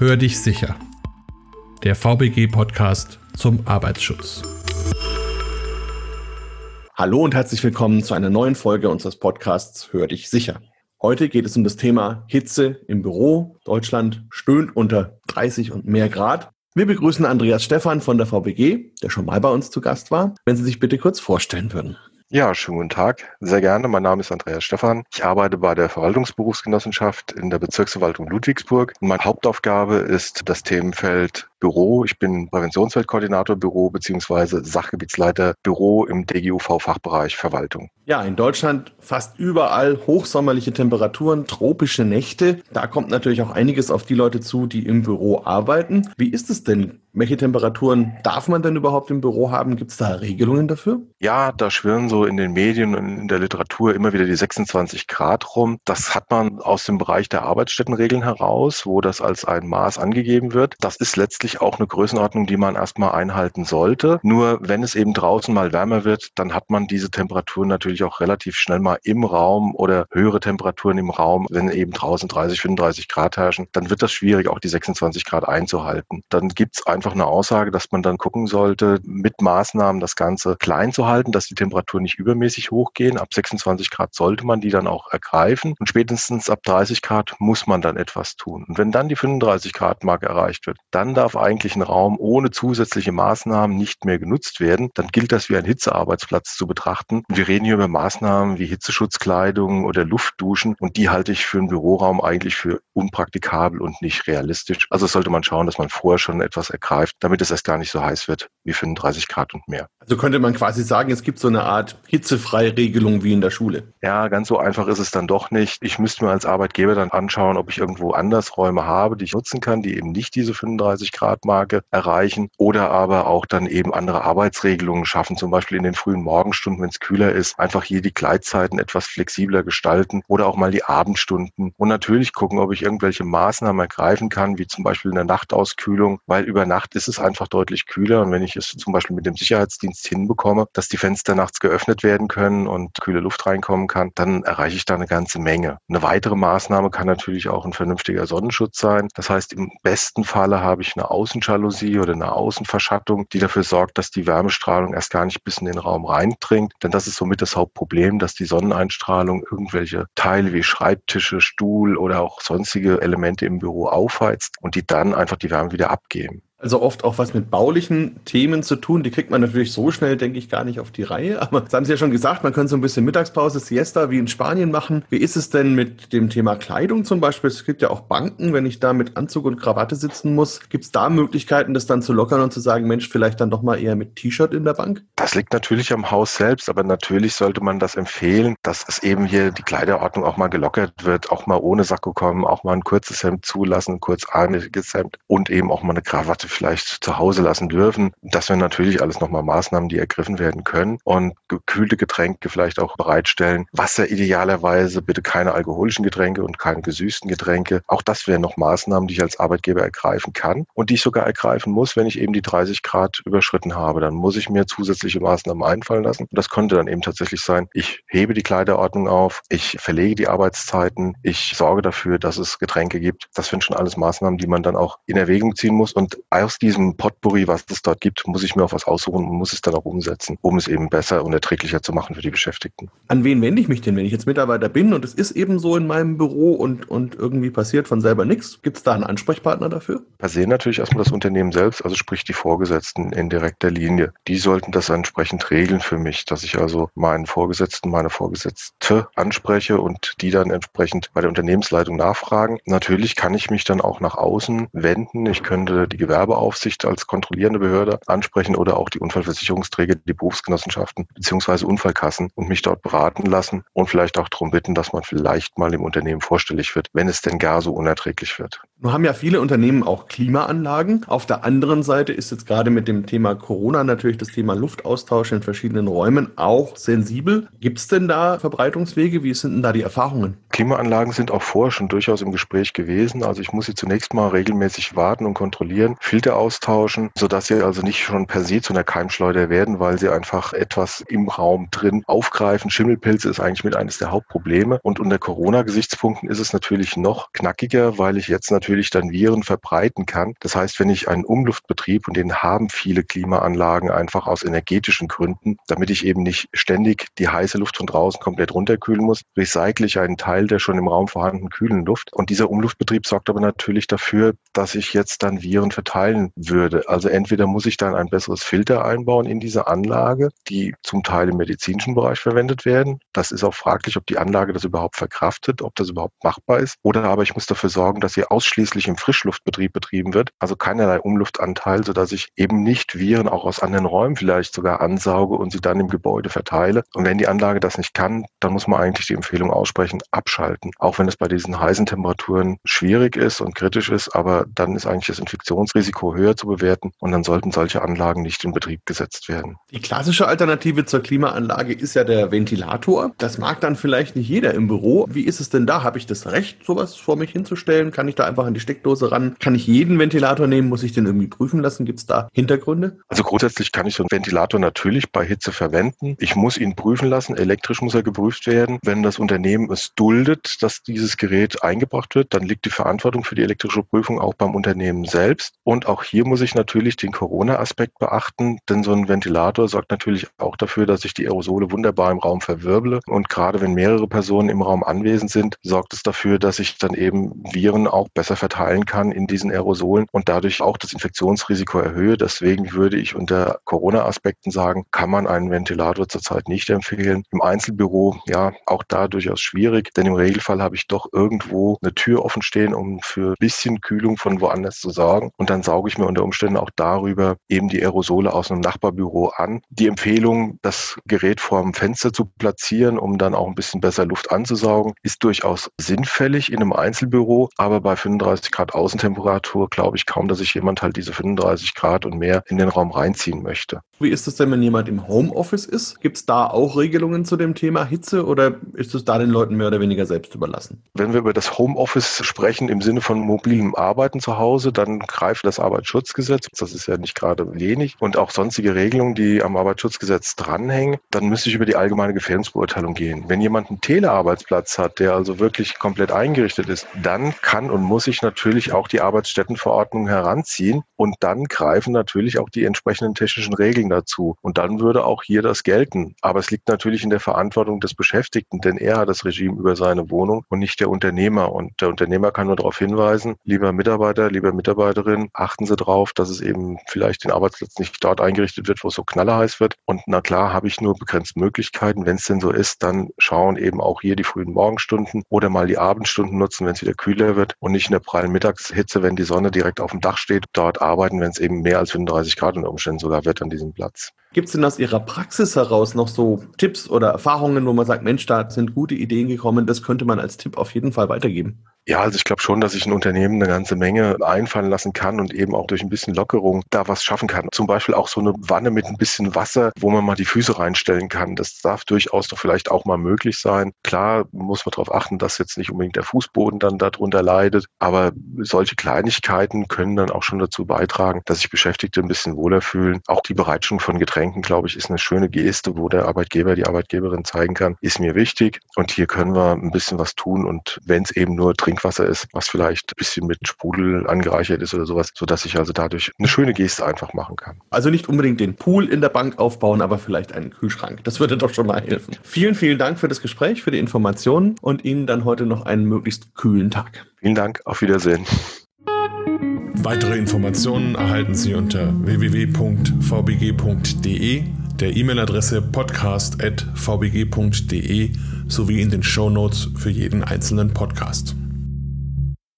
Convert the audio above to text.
Hör dich sicher. Der VBG-Podcast zum Arbeitsschutz. Hallo und herzlich willkommen zu einer neuen Folge unseres Podcasts Hör dich sicher. Heute geht es um das Thema Hitze im Büro. Deutschland stöhnt unter 30 und mehr Grad. Wir begrüßen Andreas Stephan von der VBG, der schon mal bei uns zu Gast war. Wenn Sie sich bitte kurz vorstellen würden. Ja, schönen guten Tag. Sehr gerne. Mein Name ist Andreas Stephan. Ich arbeite bei der Verwaltungsberufsgenossenschaft in der Bezirksverwaltung Ludwigsburg. Meine Hauptaufgabe ist das Themenfeld Büro. Ich bin Präventionsfeldkoordinator Büro beziehungsweise Sachgebietsleiter Büro im DGUV-Fachbereich Verwaltung. Ja, in Deutschland fast überall hochsommerliche Temperaturen, tropische Nächte. Da kommt natürlich auch einiges auf die Leute zu, die im Büro arbeiten. Wie ist es denn? Welche Temperaturen darf man denn überhaupt im Büro haben? Gibt es da Regelungen dafür? Ja, da schwirren so in den Medien und in der Literatur immer wieder die 26 Grad rum. Das hat man aus dem Bereich der Arbeitsstättenregeln heraus, wo das als ein Maß angegeben wird. Das ist letztlich grundsätzlich auch eine Größenordnung, die man erstmal einhalten sollte. Nur wenn es eben draußen mal wärmer wird, dann hat man diese Temperaturen natürlich auch relativ schnell mal im Raum oder höhere Temperaturen im Raum. Wenn eben draußen 30, 35 Grad herrschen, dann wird das schwierig, auch die 26 Grad einzuhalten. Dann gibt es einfach eine Aussage, dass man dann gucken sollte, mit Maßnahmen das Ganze klein zu halten, dass die Temperaturen nicht übermäßig hochgehen. Ab 26 Grad sollte man die dann auch ergreifen. Und spätestens ab 30 Grad muss man dann etwas tun. Und wenn dann die 35 Grad Marke erreicht wird, dann darf eigentlichen Raum ohne zusätzliche Maßnahmen nicht mehr genutzt werden, dann gilt das wie ein Hitzearbeitsplatz zu betrachten. Wir reden hier über Maßnahmen wie Hitzeschutzkleidung oder Luftduschen und die halte ich für einen Büroraum eigentlich für unpraktikabel und nicht realistisch. Also sollte man schauen, dass man vorher schon etwas ergreift, damit es erst gar nicht so heiß wird wie 35 Grad und mehr. Also könnte man quasi sagen, es gibt so eine Art Hitzefreiregelung wie in der Schule. Ja, ganz so einfach ist es dann doch nicht. Ich müsste mir als Arbeitgeber dann anschauen, ob ich irgendwo anders Räume habe, die ich nutzen kann, die eben nicht diese 35 Grad Grad-Marke erreichen oder aber auch dann eben andere Arbeitsregelungen schaffen, zum Beispiel in den frühen Morgenstunden, wenn es kühler ist, einfach hier die Gleitzeiten etwas flexibler gestalten oder auch mal die Abendstunden und natürlich gucken, ob ich irgendwelche Maßnahmen ergreifen kann, wie zum Beispiel eine Nachtauskühlung, weil über Nacht ist es einfach deutlich kühler und wenn ich es zum Beispiel mit dem Sicherheitsdienst hinbekomme, dass die Fenster nachts geöffnet werden können und kühle Luft reinkommen kann, dann erreiche ich da eine ganze Menge. Eine weitere Maßnahme kann natürlich auch ein vernünftiger Sonnenschutz sein. Das heißt, im besten Falle habe ich eine Außenjalousie oder eine Außenverschattung, die dafür sorgt, dass die Wärmestrahlung erst gar nicht bis in den Raum reindringt. Denn das ist somit das Hauptproblem, dass die Sonneneinstrahlung irgendwelche Teile wie Schreibtische, Stuhl oder auch sonstige Elemente im Büro aufheizt und die dann einfach die Wärme wieder abgeben. Also oft auch was mit baulichen Themen zu tun. Die kriegt man natürlich so schnell, denke ich, gar nicht auf die Reihe. Aber das haben Sie ja schon gesagt, man könnte so ein bisschen Mittagspause, Siesta wie in Spanien machen. Wie ist es denn mit dem Thema Kleidung zum Beispiel? Es gibt ja auch Banken, wenn ich da mit Anzug und Krawatte sitzen muss. Gibt es da Möglichkeiten, das dann zu lockern und zu sagen, Mensch, vielleicht dann doch mal eher mit T-Shirt in der Bank? Das liegt natürlich am Haus selbst, aber natürlich sollte man das empfehlen, dass es eben hier die Kleiderordnung auch mal gelockert wird, auch mal ohne Sakko kommen, auch mal ein kurzes Hemd zulassen, kurzarmiges Hemd und eben auch mal eine Krawatte vielleicht zu Hause lassen dürfen. Das wären natürlich alles nochmal Maßnahmen, die ergriffen werden können und gekühlte Getränke vielleicht auch bereitstellen. Wasser idealerweise, bitte keine alkoholischen Getränke und keine gesüßten Getränke. Auch das wären noch Maßnahmen, die ich als Arbeitgeber ergreifen kann und die ich sogar ergreifen muss, wenn ich eben die 30 Grad überschritten habe. Dann muss ich mir zusätzliche Maßnahmen einfallen lassen. Das könnte dann eben tatsächlich sein, ich hebe die Kleiderordnung auf, ich verlege die Arbeitszeiten, ich sorge dafür, dass es Getränke gibt. Das sind schon alles Maßnahmen, die man dann auch in Erwägung ziehen muss. Und aus diesem Potpourri, was es dort gibt, muss ich mir auch was aussuchen und muss es dann auch umsetzen, um es eben besser und erträglicher zu machen für die Beschäftigten. An wen wende ich mich denn, wenn ich jetzt Mitarbeiter bin und es ist eben so in meinem Büro und, und irgendwie passiert von selber nichts? Gibt es da einen Ansprechpartner dafür? Per se natürlich erstmal das Unternehmen selbst, also sprich die Vorgesetzten in direkter Linie. Die sollten das entsprechend regeln für mich, dass ich also meinen Vorgesetzten, meine Vorgesetzte anspreche und die dann entsprechend bei der Unternehmensleitung nachfragen. Natürlich kann ich mich dann auch nach außen wenden. Ich könnte die Gewerbeaufsicht Aufsicht als kontrollierende Behörde ansprechen oder auch die Unfallversicherungsträger, die Berufsgenossenschaften beziehungsweise Unfallkassen und mich dort beraten lassen und vielleicht auch darum bitten, dass man vielleicht mal im Unternehmen vorstellig wird, wenn es denn gar so unerträglich wird. Nun haben ja viele Unternehmen auch Klimaanlagen. Auf der anderen Seite ist jetzt gerade mit dem Thema Corona natürlich das Thema Luftaustausch in verschiedenen Räumen auch sensibel. Gibt es denn da Verbreitungswege? Wie sind denn da die Erfahrungen? Klimaanlagen sind auch vorher schon durchaus im Gespräch gewesen. Also ich muss sie zunächst mal regelmäßig warten und kontrollieren, Filter austauschen, sodass sie also nicht schon per se zu einer Keimschleuder werden, weil sie einfach etwas im Raum drin aufgreifen. Schimmelpilze ist eigentlich mit eines der Hauptprobleme. Und unter Corona-Gesichtspunkten ist es natürlich noch knackiger, weil ich jetzt natürlich dann Viren verbreiten kann. Das heißt, wenn ich einen Umluftbetrieb, und den haben viele Klimaanlagen einfach aus energetischen Gründen, damit ich eben nicht ständig die heiße Luft von draußen komplett runterkühlen muss, recycle ich einen Teil der schon im Raum vorhandenen kühlen Luft. Und dieser Umluftbetrieb sorgt aber natürlich dafür, dass ich jetzt dann Viren verteilen würde. Also entweder muss ich dann ein besseres Filter einbauen in diese Anlage, die zum Teil im medizinischen Bereich verwendet werden. Das ist auch fraglich, ob die Anlage das überhaupt verkraftet, ob das überhaupt machbar ist. Oder aber ich muss dafür sorgen, dass sie ausschließlich im Frischluftbetrieb betrieben wird, also keinerlei Umluftanteil, sodass ich eben nicht Viren auch aus anderen Räumen vielleicht sogar ansauge und sie dann im Gebäude verteile. Und wenn die Anlage das nicht kann, dann muss man eigentlich die Empfehlung aussprechen, abschalten. Auch wenn es bei diesen heißen Temperaturen schwierig ist und kritisch ist, aber dann ist eigentlich das Infektionsrisiko höher zu bewerten und dann sollten solche Anlagen nicht in Betrieb gesetzt werden. Die klassische Alternative zur Klimaanlage ist ja der Ventilator. Das mag dann vielleicht nicht jeder im Büro. Wie ist es denn da? Habe ich das Recht, sowas vor mich hinzustellen? Kann ich da einfach an die Steckdose ran? Kann ich jeden Ventilator nehmen? Muss ich den irgendwie prüfen lassen? Gibt es da Hintergründe? Also grundsätzlich kann ich so einen Ventilator natürlich bei Hitze verwenden. Ich muss ihn prüfen lassen. Elektrisch muss er geprüft werden. Wenn das Unternehmen es duldet, dass dieses Gerät eingebracht wird, dann liegt die Verantwortung für die elektrische Prüfung auch beim Unternehmen selbst. Und auch hier muss ich natürlich den Corona-Aspekt beachten, denn so ein Ventilator sorgt natürlich auch dafür, dass ich die Aerosole wunderbar im Raum verwirble. Und gerade wenn mehrere Personen im Raum anwesend sind, sorgt es dafür, dass ich dann eben Viren auch besser verteilen kann in diesen Aerosolen und dadurch auch das Infektionsrisiko erhöhe. Deswegen würde ich unter Corona-Aspekten sagen, kann man einen Ventilator zurzeit nicht empfehlen. Im Einzelbüro, ja, auch da durchaus schwierig, denn im Regelfall habe ich doch irgendwo eine Tür offen stehen, um für ein bisschen Kühlung von woanders zu sorgen. Und dann sauge ich mir unter Umständen auch darüber eben die Aerosole aus einem Nachbarbüro an. Die Empfehlung, das Gerät vor dem Fenster zu platzieren, um dann auch ein bisschen besser Luft anzusaugen, ist durchaus sinnfällig in einem Einzelbüro. Aber bei 35 Grad Außentemperatur glaube ich kaum, dass sich jemand halt diese 35 Grad und mehr in den Raum reinziehen möchte. Wie ist es denn, wenn jemand im Homeoffice ist? Gibt es da auch Regelungen zu dem Thema Hitze oder ist es da den Leuten mehr oder weniger selbst überlassen? Wenn wir über das Homeoffice sprechen im Sinne von mobilem Arbeiten zu Hause, dann greift das Arbeitsschutzgesetz. Das ist ja nicht gerade wenig. Und auch sonstige Regelungen, die am Arbeitsschutzgesetz dranhängen. Dann müsste ich über die allgemeine Gefährdungsbeurteilung gehen. Wenn jemand einen Telearbeitsplatz hat, der also wirklich komplett eingerichtet ist, dann kann und muss ich natürlich auch die Arbeitsstättenverordnung heranziehen. Und dann greifen natürlich auch die entsprechenden technischen Regeln dazu. Und dann würde auch hier das gelten. Aber es liegt natürlich in der Verantwortung des Beschäftigten, denn er hat das Regime über seine Wohnung und nicht der Unternehmer. Und der Unternehmer kann nur darauf hinweisen, lieber Mitarbeiter, lieber Mitarbeiterin, achten Sie darauf, dass es eben vielleicht den Arbeitsplatz nicht dort eingerichtet wird, wo es so knallerheiß wird. Und na klar, habe ich nur begrenzt Möglichkeiten. Wenn es denn so ist, dann schauen eben auch hier die frühen Morgenstunden oder mal die Abendstunden nutzen, wenn es wieder kühler wird und nicht in der prallen Mittagshitze, wenn die Sonne direkt auf dem Dach steht, dort arbeiten, wenn es eben mehr als 35 Grad unter Umständen sogar wird an diesem Platz. Gibt es denn aus Ihrer Praxis heraus noch so Tipps oder Erfahrungen, wo man sagt, Mensch, da sind gute Ideen gekommen, das könnte man als Tipp auf jeden Fall weitergeben? Ja, also ich glaube schon, dass sich ein Unternehmen eine ganze Menge einfallen lassen kann und eben auch durch ein bisschen Lockerung da was schaffen kann. Zum Beispiel auch so eine Wanne mit ein bisschen Wasser, wo man mal die Füße reinstellen kann. Das darf durchaus doch vielleicht auch mal möglich sein. Klar muss man darauf achten, dass jetzt nicht unbedingt der Fußboden dann darunter leidet, aber solche Kleinigkeiten können dann auch schon dazu beitragen, dass sich Beschäftigte ein bisschen wohler fühlen. Auch die Bereitstellung von Getränken, glaube ich, ist eine schöne Geste, wo der Arbeitgeber, die Arbeitgeberin zeigen kann, ist mir wichtig und hier können wir ein bisschen was tun und wenn es eben nur Trinkwasser ist, was vielleicht ein bisschen mit Sprudel angereichert ist oder sowas, sodass ich also dadurch eine schöne Geste einfach machen kann. Also nicht unbedingt den Pool in der Bank aufbauen, aber vielleicht einen Kühlschrank. Das würde doch schon mal helfen. Vielen, vielen Dank für das Gespräch, für die Informationen und Ihnen dann heute noch einen möglichst kühlen Tag. Vielen Dank, auf Wiedersehen. Weitere Informationen erhalten Sie unter www.vbg.de, der E-Mail-Adresse podcast.vbg.de sowie in den Show Notes für jeden einzelnen Podcast.